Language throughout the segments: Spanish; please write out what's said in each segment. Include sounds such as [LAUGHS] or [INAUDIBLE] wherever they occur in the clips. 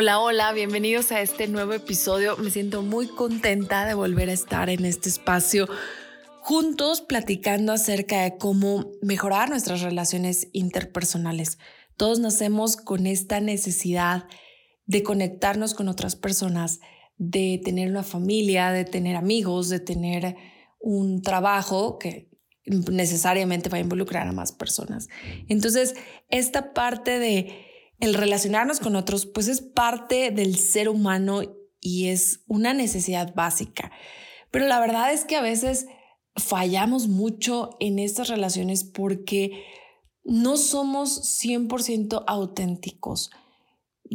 Hola, hola, bienvenidos a este nuevo episodio. Me siento muy contenta de volver a estar en este espacio juntos platicando acerca de cómo mejorar nuestras relaciones interpersonales. Todos nacemos con esta necesidad de conectarnos con otras personas, de tener una familia, de tener amigos, de tener un trabajo que necesariamente va a involucrar a más personas. Entonces, esta parte de el relacionarnos con otros, pues es parte del ser humano y es una necesidad básica. Pero la verdad es que a veces fallamos mucho en estas relaciones porque no somos 100% auténticos.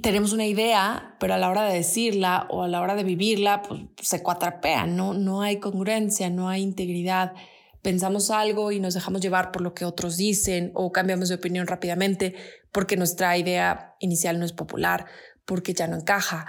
Tenemos una idea, pero a la hora de decirla o a la hora de vivirla, pues se cuatrapea, no, no hay congruencia, no hay integridad pensamos algo y nos dejamos llevar por lo que otros dicen o cambiamos de opinión rápidamente porque nuestra idea inicial no es popular, porque ya no encaja.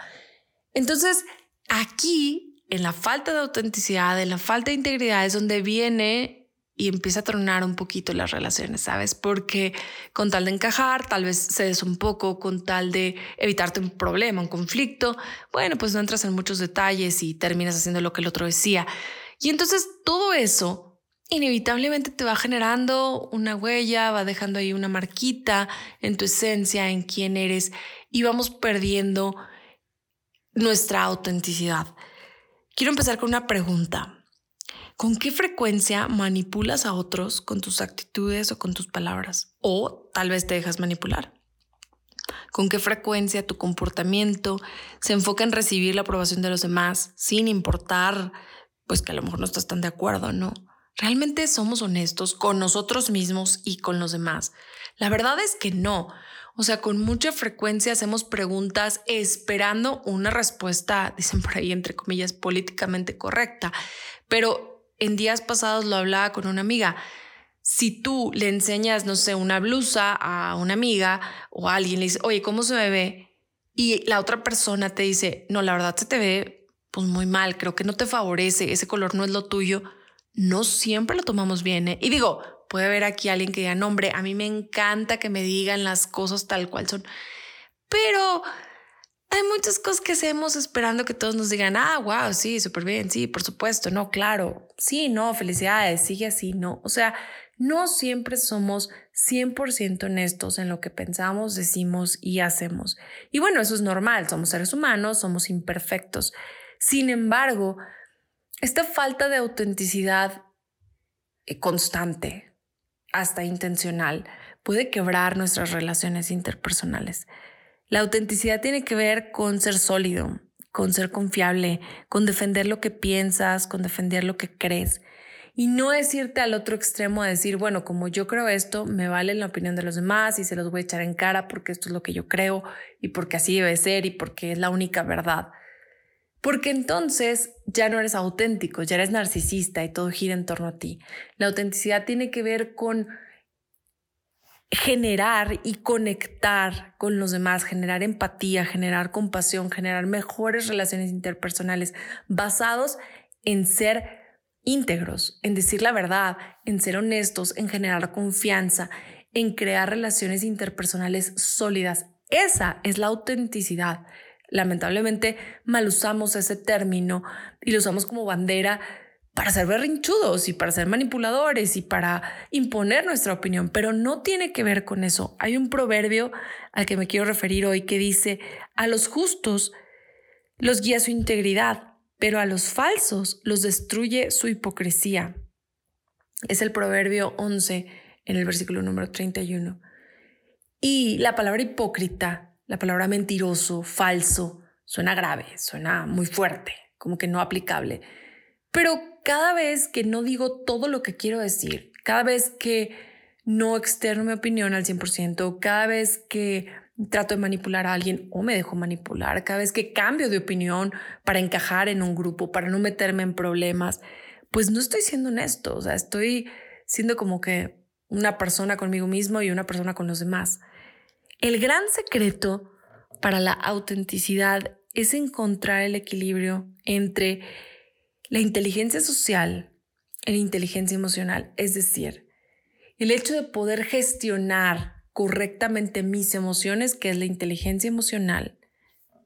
Entonces, aquí, en la falta de autenticidad, en la falta de integridad, es donde viene y empieza a tronar un poquito las relaciones, ¿sabes? Porque con tal de encajar, tal vez cedes un poco, con tal de evitarte un problema, un conflicto, bueno, pues no entras en muchos detalles y terminas haciendo lo que el otro decía. Y entonces todo eso inevitablemente te va generando una huella, va dejando ahí una marquita en tu esencia, en quién eres y vamos perdiendo nuestra autenticidad. Quiero empezar con una pregunta. ¿Con qué frecuencia manipulas a otros con tus actitudes o con tus palabras? O tal vez te dejas manipular. ¿Con qué frecuencia tu comportamiento se enfoca en recibir la aprobación de los demás sin importar, pues que a lo mejor no estás tan de acuerdo, ¿no? ¿Realmente somos honestos con nosotros mismos y con los demás? La verdad es que no. O sea, con mucha frecuencia hacemos preguntas esperando una respuesta, dicen por ahí, entre comillas, políticamente correcta. Pero en días pasados lo hablaba con una amiga. Si tú le enseñas, no sé, una blusa a una amiga o alguien le dice, oye, ¿cómo se me ve? Y la otra persona te dice, no, la verdad se te ve pues muy mal, creo que no te favorece, ese color no es lo tuyo no siempre lo tomamos bien. ¿eh? Y digo, puede haber aquí alguien que diga, no, hombre, a mí me encanta que me digan las cosas tal cual son, pero hay muchas cosas que hacemos esperando que todos nos digan, ah, wow, sí, súper bien, sí, por supuesto, no, claro, sí, no, felicidades, sigue así, no. O sea, no siempre somos 100% honestos en lo que pensamos, decimos y hacemos. Y bueno, eso es normal, somos seres humanos, somos imperfectos. Sin embargo, esta falta de autenticidad eh, constante, hasta intencional, puede quebrar nuestras relaciones interpersonales. La autenticidad tiene que ver con ser sólido, con ser confiable, con defender lo que piensas, con defender lo que crees. Y no es irte al otro extremo a decir, bueno, como yo creo esto, me vale la opinión de los demás y se los voy a echar en cara porque esto es lo que yo creo y porque así debe ser y porque es la única verdad. Porque entonces ya no eres auténtico, ya eres narcisista y todo gira en torno a ti. La autenticidad tiene que ver con generar y conectar con los demás, generar empatía, generar compasión, generar mejores relaciones interpersonales basados en ser íntegros, en decir la verdad, en ser honestos, en generar confianza, en crear relaciones interpersonales sólidas. Esa es la autenticidad lamentablemente mal usamos ese término y lo usamos como bandera para ser berrinchudos y para ser manipuladores y para imponer nuestra opinión, pero no tiene que ver con eso. Hay un proverbio al que me quiero referir hoy que dice, a los justos los guía su integridad, pero a los falsos los destruye su hipocresía. Es el proverbio 11 en el versículo número 31. Y la palabra hipócrita la palabra mentiroso, falso, suena grave, suena muy fuerte, como que no aplicable. Pero cada vez que no digo todo lo que quiero decir, cada vez que no externo mi opinión al 100%, cada vez que trato de manipular a alguien o me dejo manipular, cada vez que cambio de opinión para encajar en un grupo, para no meterme en problemas, pues no estoy siendo honesto, o sea, estoy siendo como que una persona conmigo mismo y una persona con los demás. El gran secreto para la autenticidad es encontrar el equilibrio entre la inteligencia social y la inteligencia emocional, es decir, el hecho de poder gestionar correctamente mis emociones, que es la inteligencia emocional,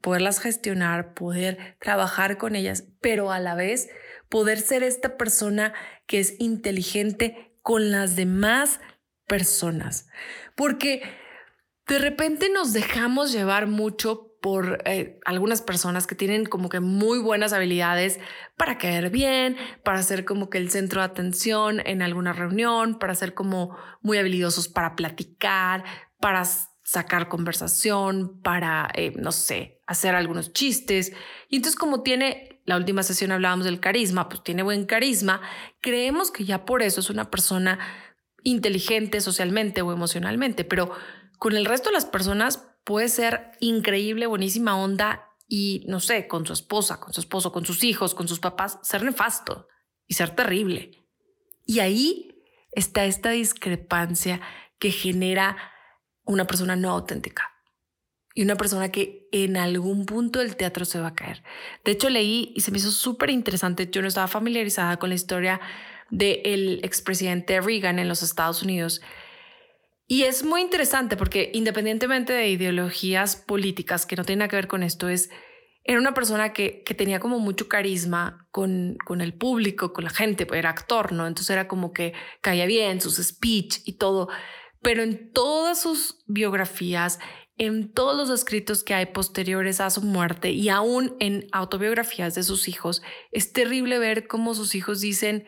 poderlas gestionar, poder trabajar con ellas, pero a la vez poder ser esta persona que es inteligente con las demás personas. Porque de repente nos dejamos llevar mucho por eh, algunas personas que tienen como que muy buenas habilidades para caer bien, para ser como que el centro de atención en alguna reunión, para ser como muy habilidosos para platicar, para sacar conversación, para, eh, no sé, hacer algunos chistes. Y entonces como tiene la última sesión hablábamos del carisma, pues tiene buen carisma, creemos que ya por eso es una persona inteligente socialmente o emocionalmente, pero con el resto de las personas puede ser increíble, buenísima onda y no sé, con su esposa, con su esposo, con sus hijos, con sus papás, ser nefasto y ser terrible. Y ahí está esta discrepancia que genera una persona no auténtica y una persona que en algún punto del teatro se va a caer. De hecho, leí y se me hizo súper interesante. Yo no estaba familiarizada con la historia del expresidente Reagan en los Estados Unidos. Y es muy interesante porque independientemente de ideologías políticas que no tienen nada que ver con esto, es, era una persona que, que tenía como mucho carisma con, con el público, con la gente, era actor, ¿no? Entonces era como que caía bien, sus speech y todo. Pero en todas sus biografías en todos los escritos que hay posteriores a su muerte y aún en autobiografías de sus hijos, es terrible ver cómo sus hijos dicen,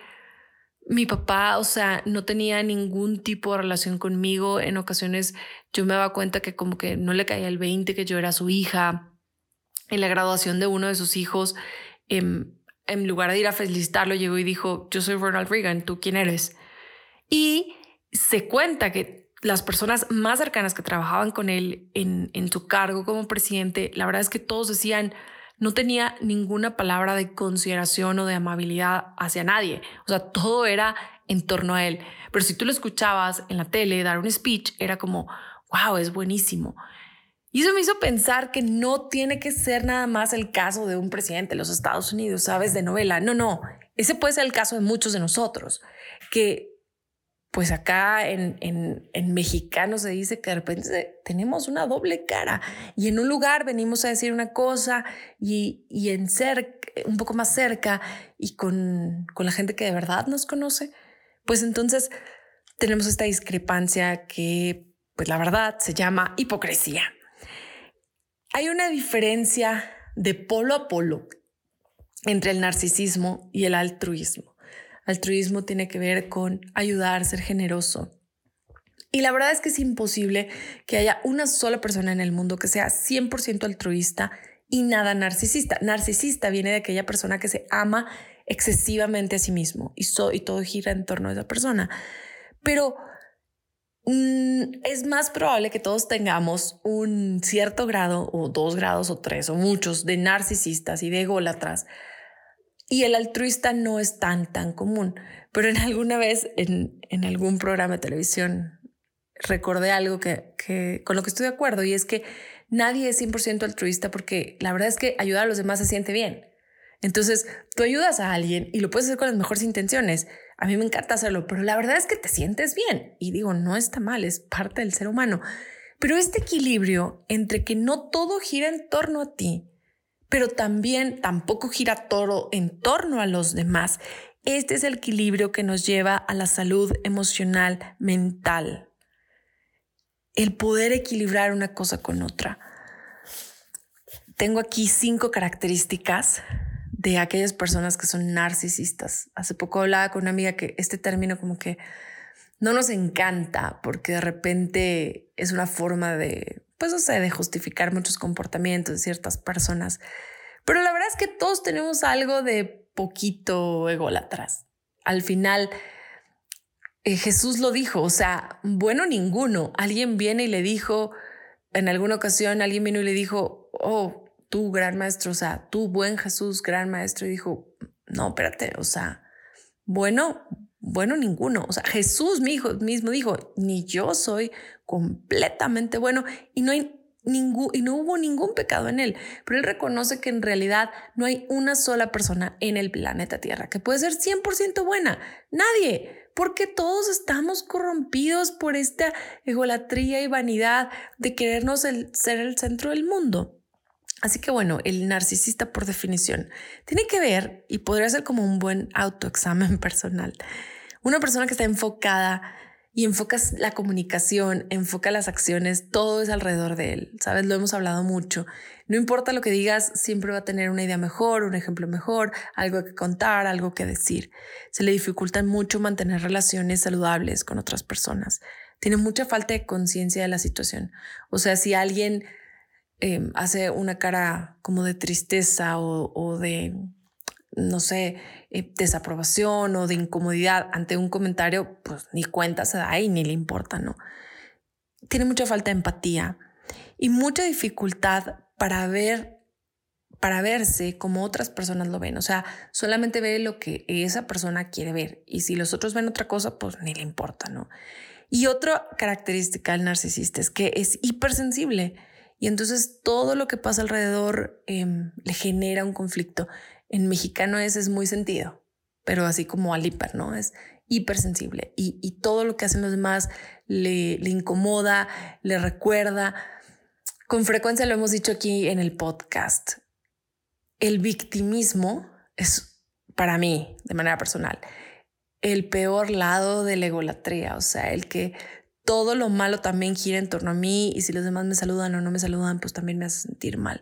mi papá, o sea, no tenía ningún tipo de relación conmigo. En ocasiones yo me daba cuenta que como que no le caía el 20, que yo era su hija. En la graduación de uno de sus hijos, en, en lugar de ir a felicitarlo, llegó y dijo, yo soy Ronald Reagan, ¿tú quién eres? Y se cuenta que las personas más cercanas que trabajaban con él en, en su cargo como presidente, la verdad es que todos decían, no tenía ninguna palabra de consideración o de amabilidad hacia nadie. O sea, todo era en torno a él. Pero si tú lo escuchabas en la tele dar un speech, era como, wow, es buenísimo. Y eso me hizo pensar que no tiene que ser nada más el caso de un presidente de los Estados Unidos, ¿sabes? De novela. No, no. Ese puede ser el caso de muchos de nosotros, que pues acá en, en, mexicano se dice que de repente tenemos una doble cara y en un lugar venimos a decir una cosa y, en ser un poco más cerca y con, con la gente que de verdad nos conoce, pues entonces tenemos esta discrepancia que pues la verdad se llama hipocresía. Hay una diferencia de polo a polo entre el narcisismo y el altruismo. Altruismo tiene que ver con ayudar, ser generoso. Y la verdad es que es imposible que haya una sola persona en el mundo que sea 100% altruista y nada narcisista. Narcisista viene de aquella persona que se ama excesivamente a sí mismo y, todo gira en torno a esa persona. Pero mm, es más probable que todos tengamos un cierto grado o dos grados o tres o muchos de narcisistas y de ególatras y el altruista no es tan, tan común. Pero en alguna vez, en, en algún programa de televisión, recordé algo que, que, con lo que estoy de acuerdo y es que nadie es 100% altruista porque la verdad es que ayudar a los demás se siente bien. Entonces, tú ayudas a alguien y lo puedes hacer con las mejores intenciones. A mí me encanta hacerlo, pero la verdad es que te sientes bien. Y digo, no está mal, es parte del ser humano. Pero este equilibrio entre que no todo gira en torno a ti pero también tampoco gira todo en torno a los demás. Este es el equilibrio que nos lleva a la salud emocional, mental. El poder equilibrar una cosa con otra. Tengo aquí cinco características de aquellas personas que son narcisistas. Hace poco hablaba con una amiga que este término como que no nos encanta porque de repente es una forma de pues no sé, de justificar muchos comportamientos de ciertas personas. Pero la verdad es que todos tenemos algo de poquito ególatras. Al final, eh, Jesús lo dijo, o sea, bueno ninguno. Alguien viene y le dijo, en alguna ocasión alguien vino y le dijo, oh, tú gran maestro, o sea, tú buen Jesús, gran maestro, y dijo, no, espérate, o sea, bueno, bueno, ninguno. O sea, Jesús mismo dijo, ni yo soy completamente bueno y no hay ningún, y no hubo ningún pecado en él. Pero él reconoce que en realidad no hay una sola persona en el planeta Tierra que puede ser 100% buena. Nadie. Porque todos estamos corrompidos por esta egolatría y vanidad de querernos ser el centro del mundo. Así que bueno, el narcisista por definición tiene que ver y podría ser como un buen autoexamen [LAUGHS] personal. Una persona que está enfocada y enfocas la comunicación, enfoca las acciones, todo es alrededor de él. Sabes, lo hemos hablado mucho. No importa lo que digas, siempre va a tener una idea mejor, un ejemplo mejor, algo que contar, algo que decir. Se le dificulta mucho mantener relaciones saludables con otras personas. Tiene mucha falta de conciencia de la situación. O sea, si alguien Em, hace una cara como de tristeza o, de, no sé, eh, desaprobación o de incomodidad ante un comentario, pues ni cuenta se da y ni le importa, ¿no? Tiene mucha falta de empatía y mucha dificultad para ver para verse como otras personas lo ven. O sea, solamente ve lo que esa persona quiere ver. Y si los otros ven otra cosa, pues ni le importa, ¿no? Y otra característica del narcisista es que es hipersensible. Y entonces todo lo que pasa alrededor em, le genera un conflicto. En mexicano es, es muy sentido, pero así como al hiper, ¿no? Es hipersensible y, y todo lo que hacen los demás le, le incomoda, le recuerda. Con frecuencia lo hemos dicho aquí en el podcast. El victimismo es para mí, de manera personal, el peor lado de la egolatría, o sea, el que todo lo malo también gira en torno a mí y si los demás me saludan o no me saludan, pues también me hace sentir mal.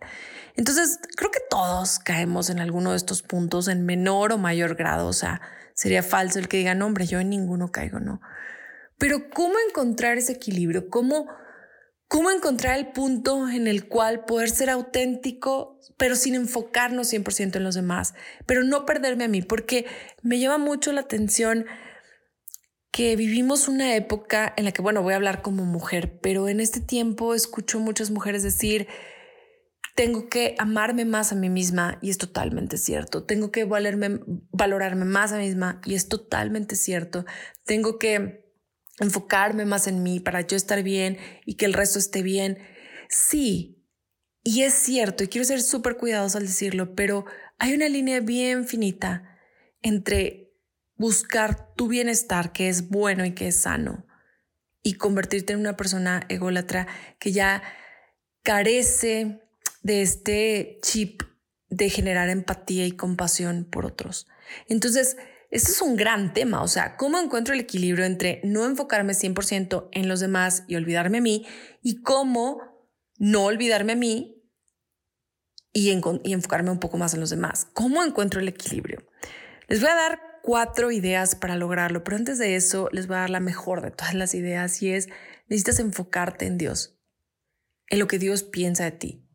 Entonces, creo que todos caemos en alguno de estos puntos en menor o mayor grado. O sea, sería falso el que diga, no, hombre, yo en ninguno caigo, no. Pero ¿cómo encontrar ese equilibrio? ¿Cómo, cómo encontrar el punto en el cual poder ser auténtico, pero sin enfocarnos 100% en los demás, pero no perderme a mí? Porque me lleva mucho la atención que vivimos una época en la que, bueno, voy a hablar como mujer, pero en este tiempo escucho muchas mujeres decir, tengo que amarme más a mí misma y es totalmente cierto. Tengo que valerme, valorarme más a mí misma y es totalmente cierto. Tengo que enfocarme más en mí para yo estar bien y que el resto esté bien. Sí, y es cierto, y quiero ser súper cuidadosa al decirlo, pero hay una línea bien finita entre buscar tu bienestar, que es bueno y que es sano, y convertirte en una persona ególatra que ya carece de este chip de generar empatía y compasión por otros. Entonces, este es un gran tema, o sea, ¿cómo encuentro el equilibrio entre no enfocarme 100% en los demás y olvidarme a mí? Y cómo no olvidarme a mí y, y enfocarme un poco más en los demás. ¿Cómo encuentro el equilibrio? Les voy a dar cuatro ideas para lograrlo, pero antes de eso les voy a dar la mejor de todas las ideas y es, necesitas enfocarte en Dios, en lo que Dios piensa de ti.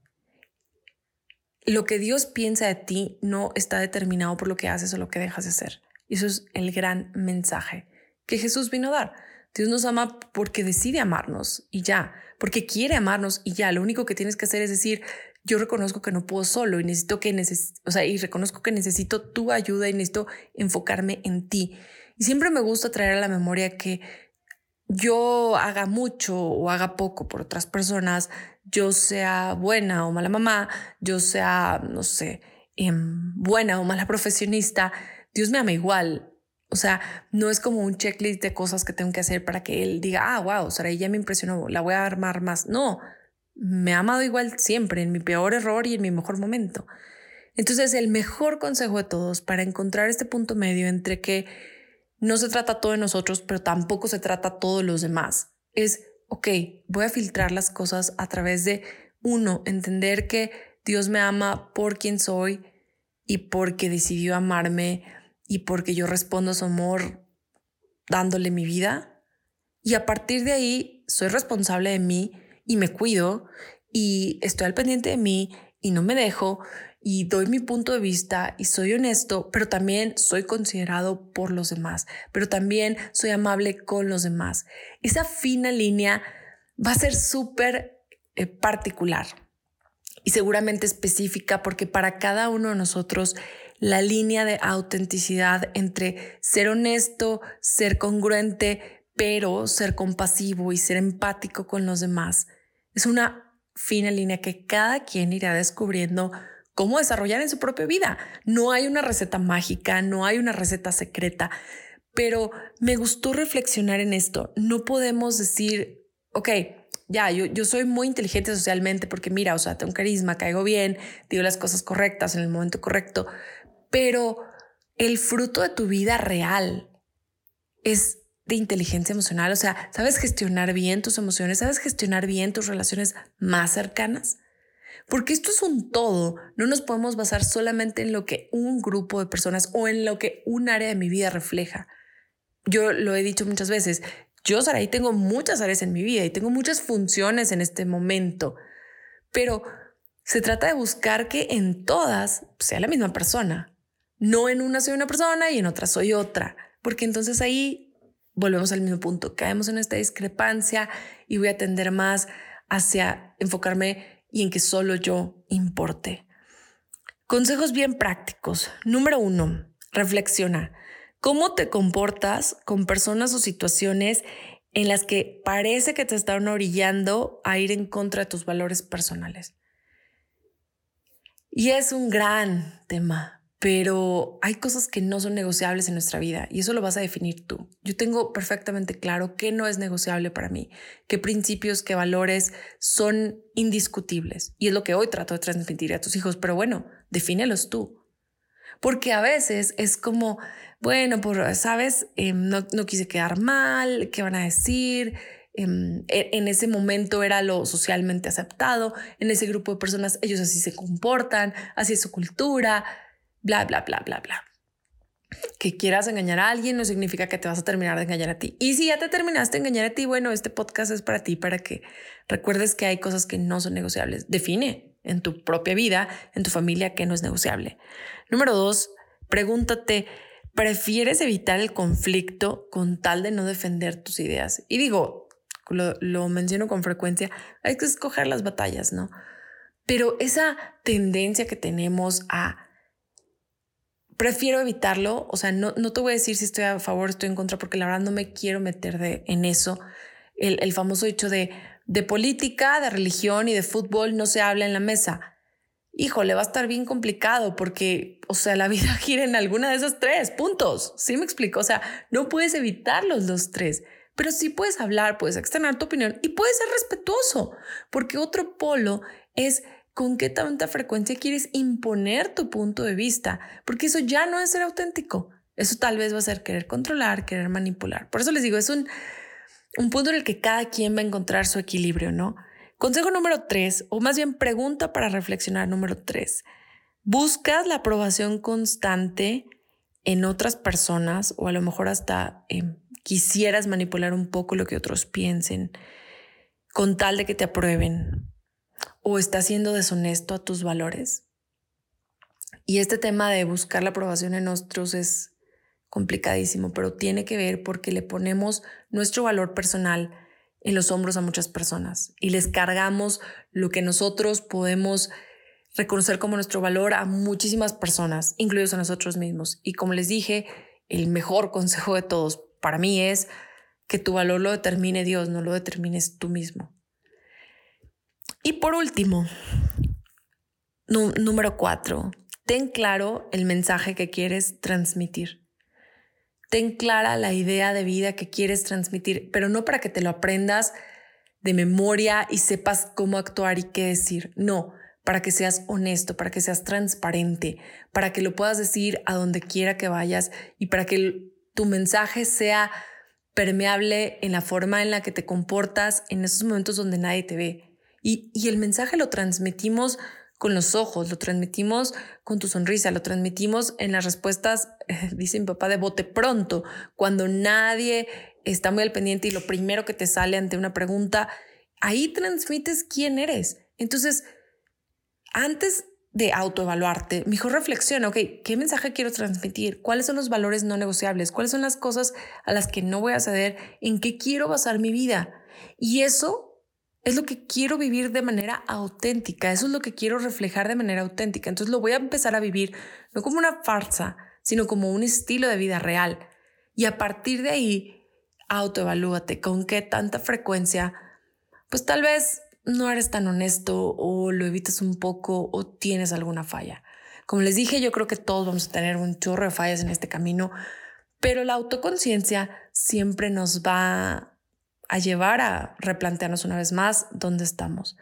Lo que Dios piensa de ti no está determinado por lo que haces o lo que dejas de hacer. Y eso es el gran mensaje que Jesús vino a dar. Dios nos ama porque decide amarnos y ya, porque quiere amarnos y ya. Lo único que tienes que hacer es decir, yo reconozco que no puedo solo y necesito que necesito, o sea, y reconozco que necesito tu ayuda y necesito enfocarme en ti. Y siempre me gusta traer a la memoria que yo haga mucho o haga poco por otras personas, yo sea buena o mala mamá, yo sea, no sé, em, buena o mala profesionista, Dios me ama igual. O sea, no es como un checklist de cosas que tengo que hacer para que él diga, ah, wow, Sara, ya me impresionó, la voy a armar más. No, me ha amado igual siempre, en mi peor error y en mi mejor momento. Entonces, el mejor consejo de todos para encontrar este punto medio entre que no se trata todo de nosotros, pero tampoco se trata todo de los demás, es, ok, voy a filtrar las cosas a través de, uno, entender que Dios me ama por quien soy y porque decidió amarme y porque yo respondo a su amor dándole mi vida. Y a partir de ahí, soy responsable de mí y me cuido y estoy al pendiente de mí y no me dejo y doy mi punto de vista y soy honesto, pero también soy considerado por los demás, pero también soy amable con los demás. Esa fina línea va a ser súper eh, particular y seguramente específica porque para cada uno de nosotros la línea de autenticidad entre ser honesto, ser congruente, pero ser compasivo y ser empático con los demás es una fina línea que cada quien irá descubriendo cómo desarrollar en su propia vida. No hay una receta mágica, no hay una receta secreta, pero me gustó reflexionar en esto. No podemos decir, ok, ya, yo, yo soy muy inteligente socialmente porque mira, o sea, tengo carisma, caigo bien, digo las cosas correctas en el momento correcto, pero el fruto de tu vida real es de inteligencia emocional, o sea, sabes gestionar bien tus emociones, sabes gestionar bien tus relaciones más cercanas. Porque esto es un todo, no nos podemos basar solamente en lo que un grupo de personas o en lo que un área de mi vida refleja. Yo lo he dicho muchas veces, yo, Saraí, tengo muchas áreas en mi vida y tengo muchas funciones en este momento, pero se trata de buscar que en todas sea la misma persona. No en una soy una persona y en otra soy otra, porque entonces ahí volvemos al mismo punto, caemos en esta discrepancia y voy a tender más hacia enfocarme y en que solo yo importe. Consejos bien prácticos. Número uno, reflexiona. ¿Cómo te comportas con personas o situaciones en las que parece que te están orillando a ir en contra de tus valores personales? Y es un gran tema, pero hay cosas que no son negociables en nuestra vida y eso lo vas a definir tú. Yo tengo perfectamente claro qué no es negociable para mí, qué principios, qué valores son indiscutibles y es lo que hoy trato de transmitir a tus hijos, pero bueno, defínelos tú. Porque a veces es como, bueno, pues, sabes, em, no, quise quedar mal, ¿qué van a decir? Em, e, en ese momento era lo socialmente aceptado, en ese grupo de personas ellos así se comportan, así es su cultura, bla, bla, bla, bla, bla. Que quieras engañar a alguien no significa que te vas a terminar de engañar a ti. Y si ya te terminaste de engañar a ti, bueno, este podcast es para ti, para que recuerdes que hay cosas que no son negociables. Define en tu propia vida, en tu familia, que no es negociable. Número dos, pregúntate, ¿prefieres evitar el conflicto con tal de no defender tus ideas? Y digo, lo, lo menciono con frecuencia, hay que escoger las batallas, ¿no? Pero esa tendencia que tenemos a prefiero evitarlo. O sea, no, no te voy a decir si estoy a favor estoy en contra, porque la verdad no me quiero meter de, en eso. El, el famoso dicho de, de política, de religión y de fútbol no se habla en la mesa. Híjole, va a estar bien complicado porque, o sea, la vida [LAUGHS] gira en alguna de esas tres puntos. ¿Sí me explico? O sea, no puedes evitar los tres, pero sí puedes hablar, puedes externar tu opinión y puedes ser respetuoso, porque otro polo es con qué tanta frecuencia quieres imponer tu punto de vista, porque eso ya no es ser auténtico. Eso tal vez va a ser querer controlar, querer manipular. Por eso les digo, es un, un punto en el que cada quien va a encontrar su equilibrio, ¿no? Consejo número tres, o más bien pregunta para reflexionar número tres. ¿Buscas la aprobación constante en otras personas o a lo mejor hasta em, quisieras manipular un poco lo que otros piensen con tal de que te aprueben? O estás siendo deshonesto a tus valores. Y este tema de buscar la aprobación en otros es complicadísimo, pero tiene que ver porque le ponemos nuestro valor personal en los hombros a muchas personas y les cargamos lo que nosotros podemos reconocer como nuestro valor a muchísimas personas, incluidos a nosotros mismos. Y como les dije, el mejor consejo de todos para mí es que tu valor lo determine Dios, no lo determines tú mismo. Y por último, número cuatro, ten claro el mensaje que quieres transmitir. Ten clara la idea de vida que quieres transmitir, pero no para que te lo aprendas de memoria y sepas cómo actuar y qué decir. No, para que seas honesto, para que seas transparente, para que lo puedas decir a donde quiera que vayas y para que tu mensaje sea permeable en la forma en la que te comportas en esos momentos donde nadie te ve. Y, el mensaje lo transmitimos con los ojos, lo transmitimos con tu sonrisa, lo transmitimos en las respuestas, [LAUGHS] dice mi papá, de bote pronto, cuando nadie está muy al pendiente y lo primero que te sale ante una pregunta, ahí transmites quién eres. Entonces, antes de autoevaluarte, mejor reflexiona, ok, ¿qué mensaje quiero transmitir? ¿Cuáles son los valores no negociables? ¿Cuáles son las cosas a las que no voy a ceder? ¿En qué quiero basar mi vida? Y eso es lo que quiero vivir de manera auténtica, eso es lo que quiero reflejar de manera auténtica. Entonces lo voy a empezar a vivir no como una farsa, sino como un estilo de vida real. Y a partir de ahí, autoevalúate con qué tanta frecuencia, pues tal vez no eres tan honesto o lo evitas un poco o tienes alguna falla. Como les dije, yo creo que todos vamos a tener un chorro de fallas en este camino, pero la autoconciencia siempre nos va a llevar a replantearnos una vez más dónde estamos.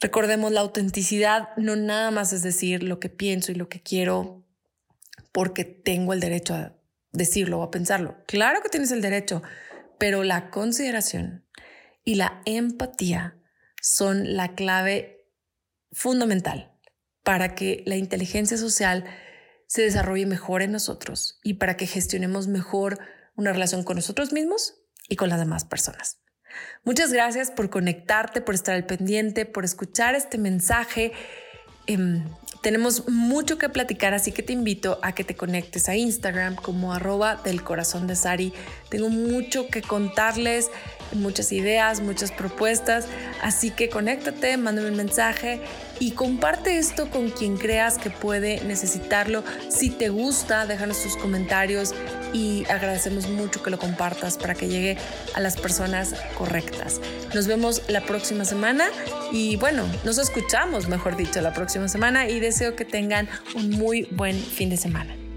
Recordemos, la autenticidad no nada más es decir lo que pienso y lo que quiero porque tengo el derecho a decirlo o a pensarlo. Claro que tienes el derecho, pero la consideración y la empatía son la clave fundamental para que la inteligencia social se desarrolle mejor en nosotros y para que gestionemos mejor una relación con nosotros mismos y con las demás personas. Muchas gracias por conectarte, por estar al pendiente, por escuchar este mensaje. Em, tenemos mucho que platicar, así que te invito a que te conectes a Instagram como arroba del corazón de Sari. Tengo mucho que contarles, muchas ideas, muchas propuestas, así que conéctate, mándame un mensaje y comparte esto con quien creas que puede necesitarlo. Si te gusta, déjanos tus comentarios y agradecemos mucho que lo compartas para que llegue a las personas correctas. Nos vemos la próxima semana y bueno, nos escuchamos, mejor dicho, la próxima semana y deseo que tengan un muy buen fin de semana.